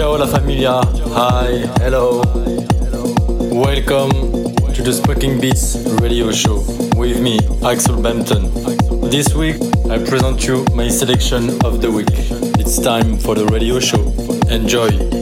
Ciao la familia. Hi, hello. Welcome to the Smoking Beats radio show with me, Axel Bampton. This week I present you my selection of the week. It's time for the radio show. Enjoy.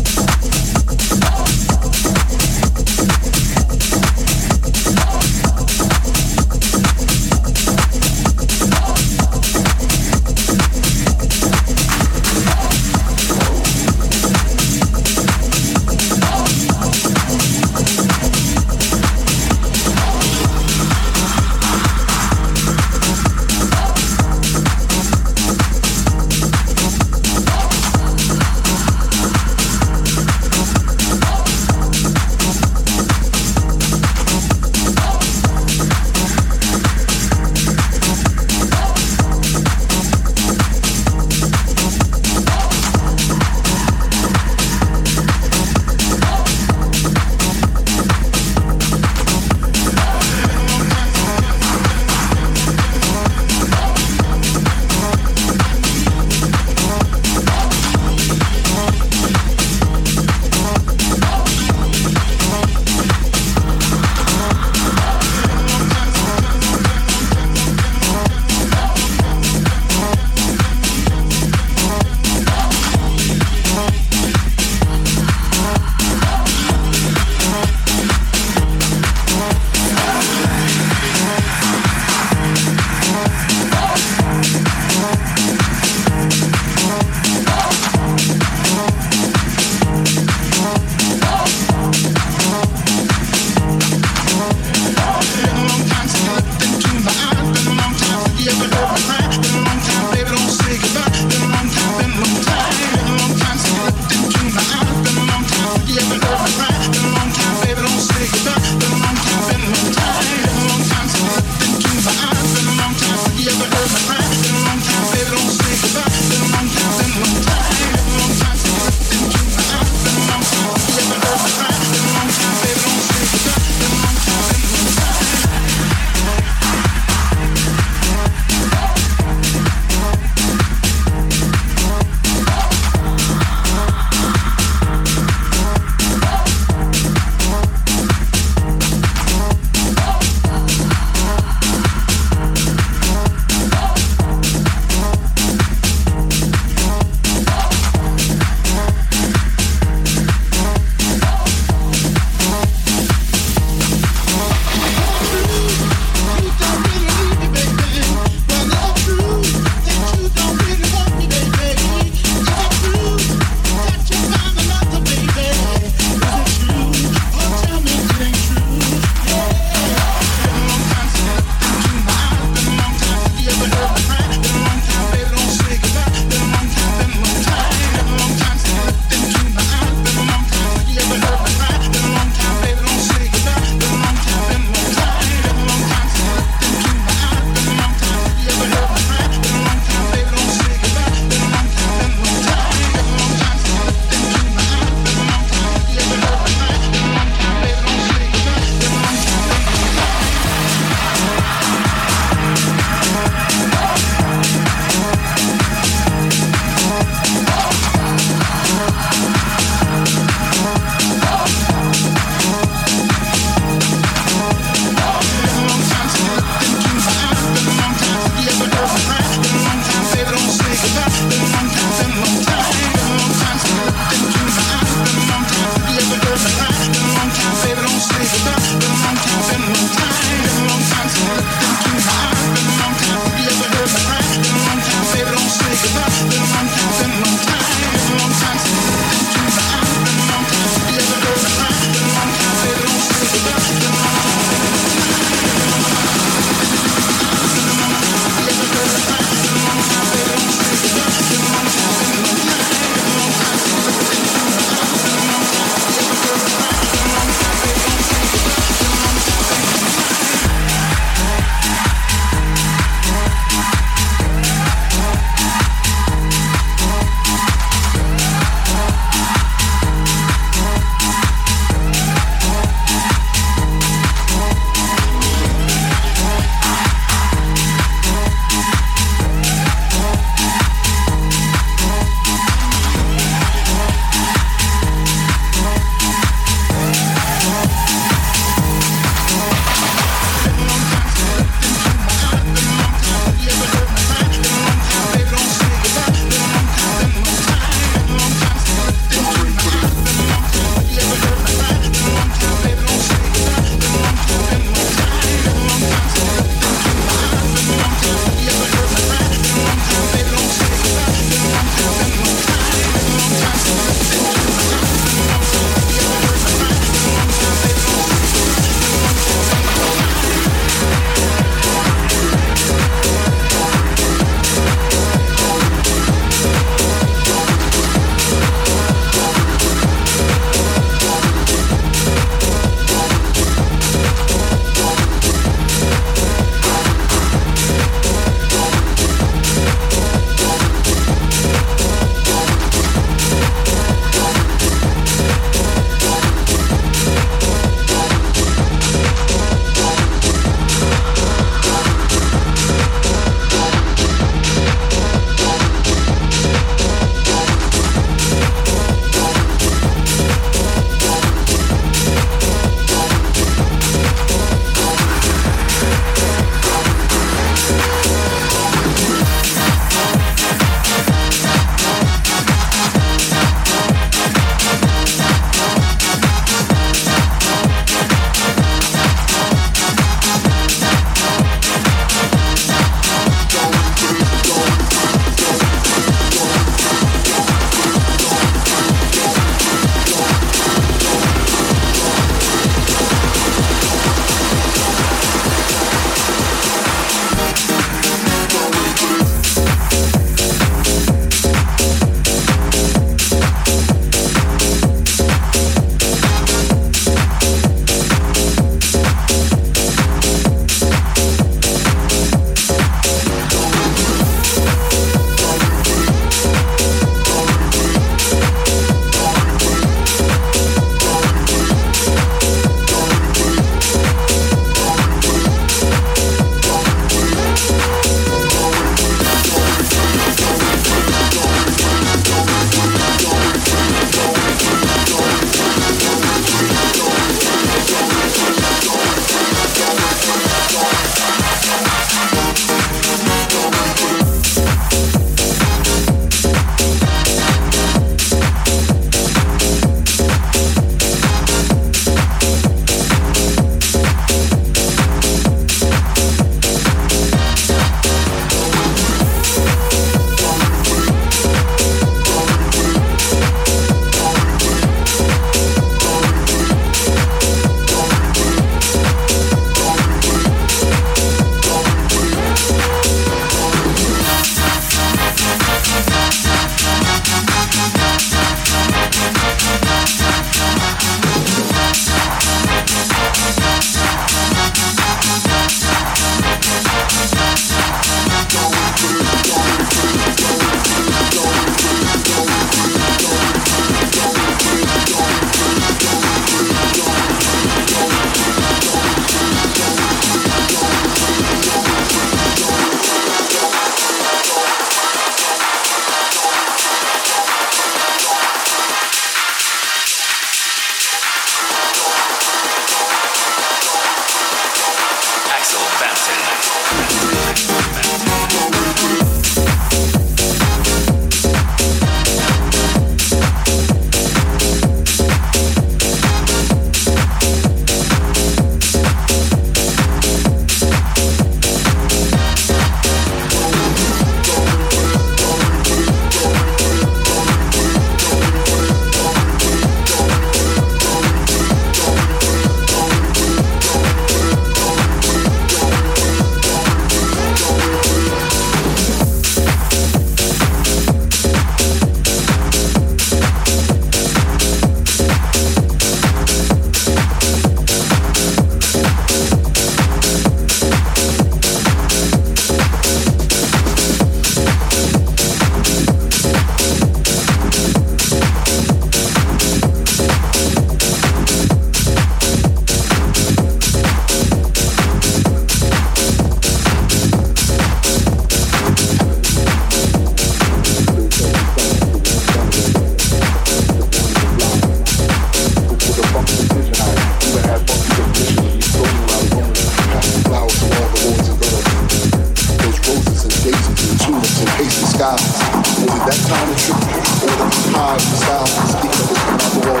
sky. Was it that kind of trip? Or the high of the sky speaking of the wall?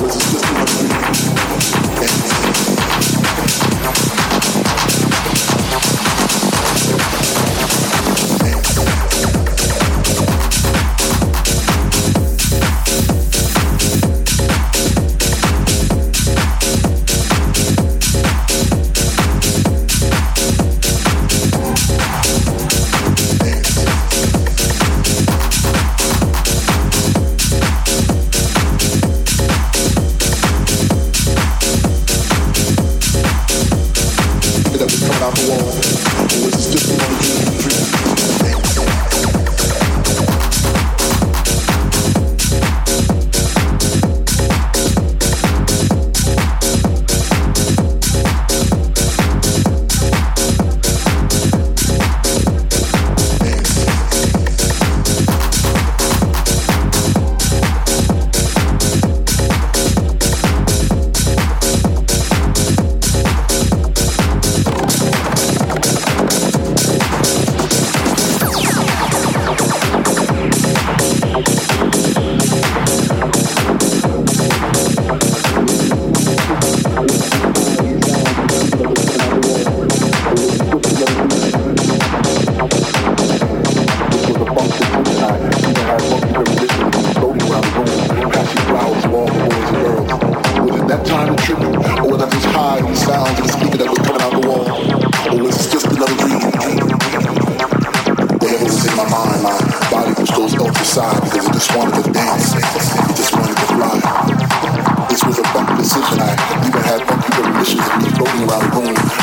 Was it just another dream?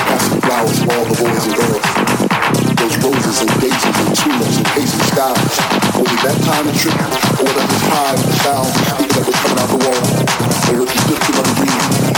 Casting flowers to all the boys and girls. Those roses and daisies and tulips and hazy skies. Only that time of trick? Or that high time the sound that was coming out the wall? They heard the distant of the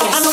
I know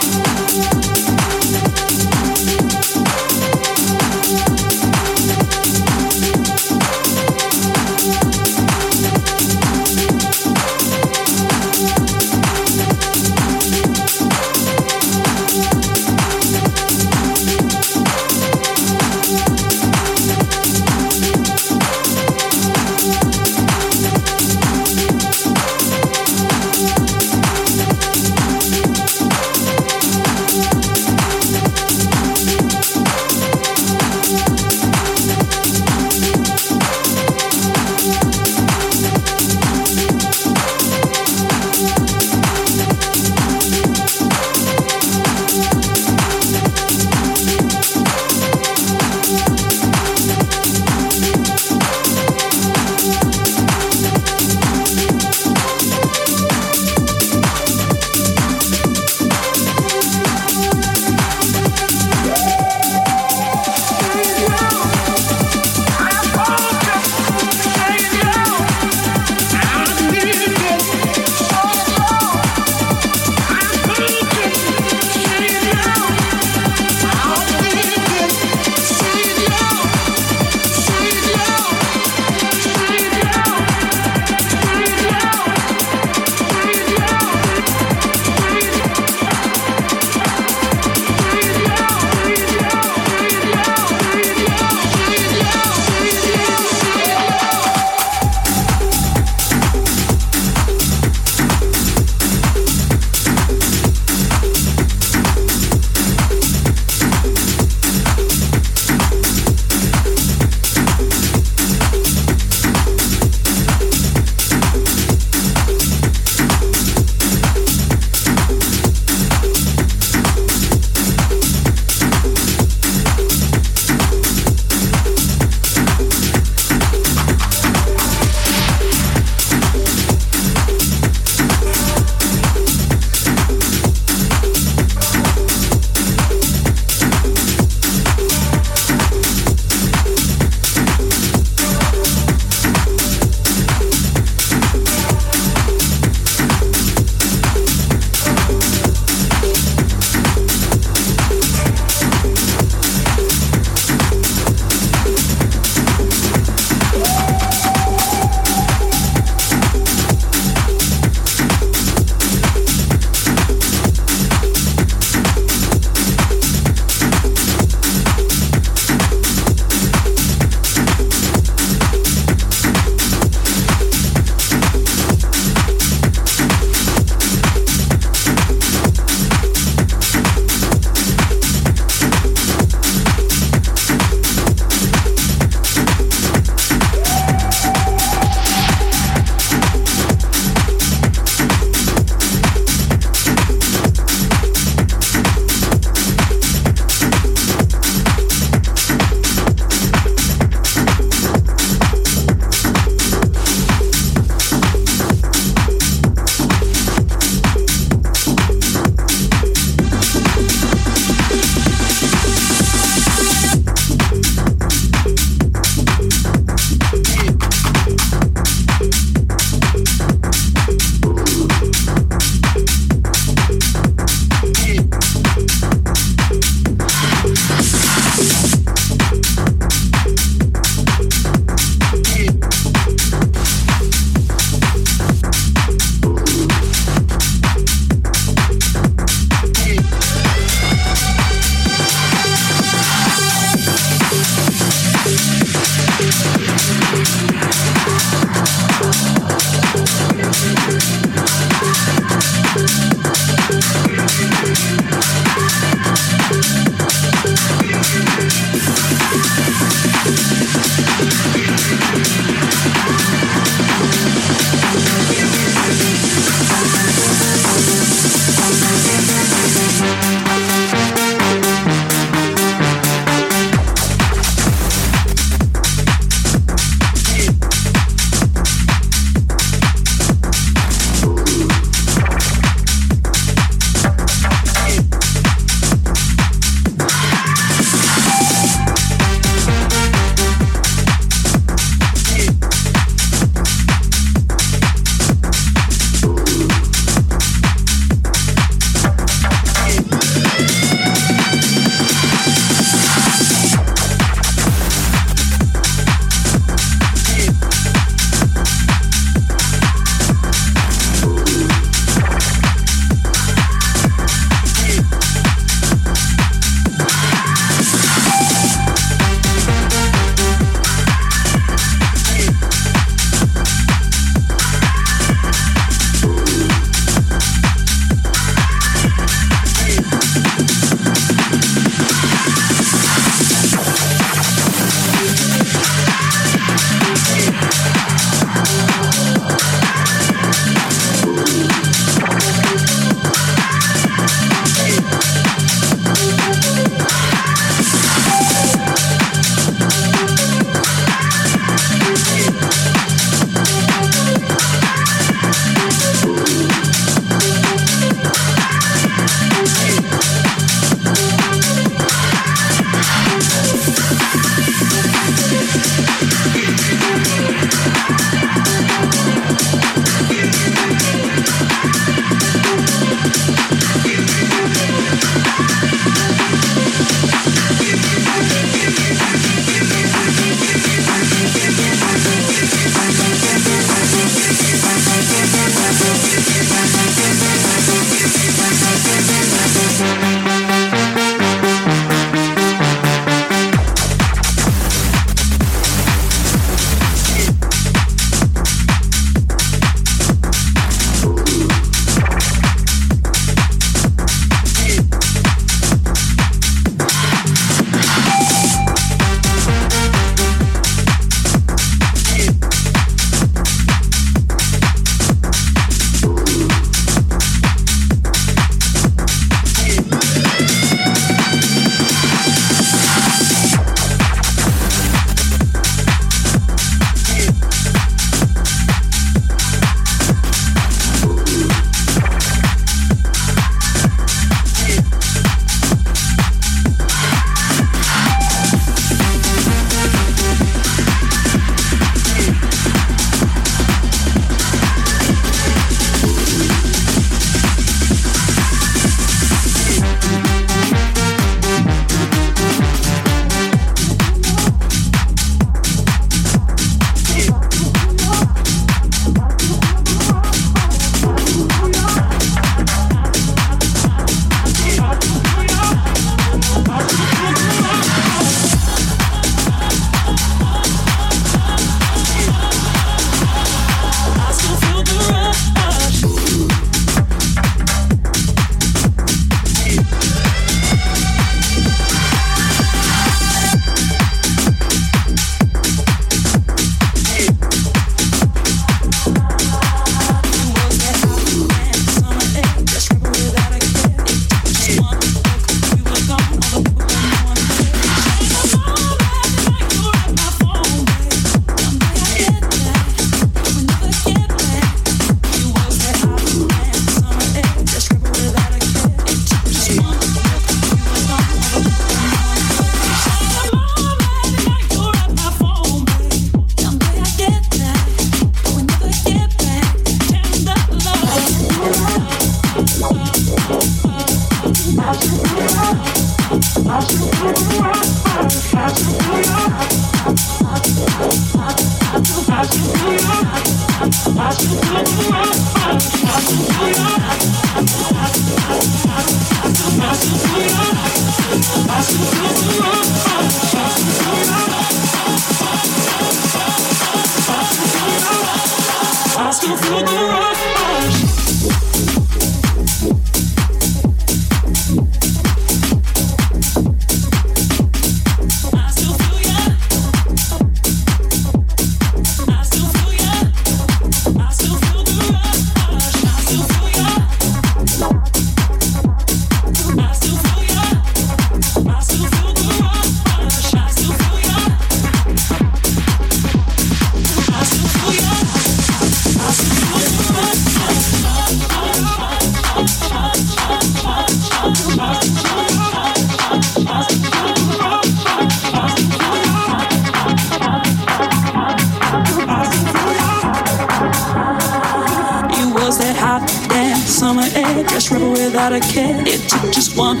I can. It took just one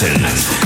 Axel Bampton.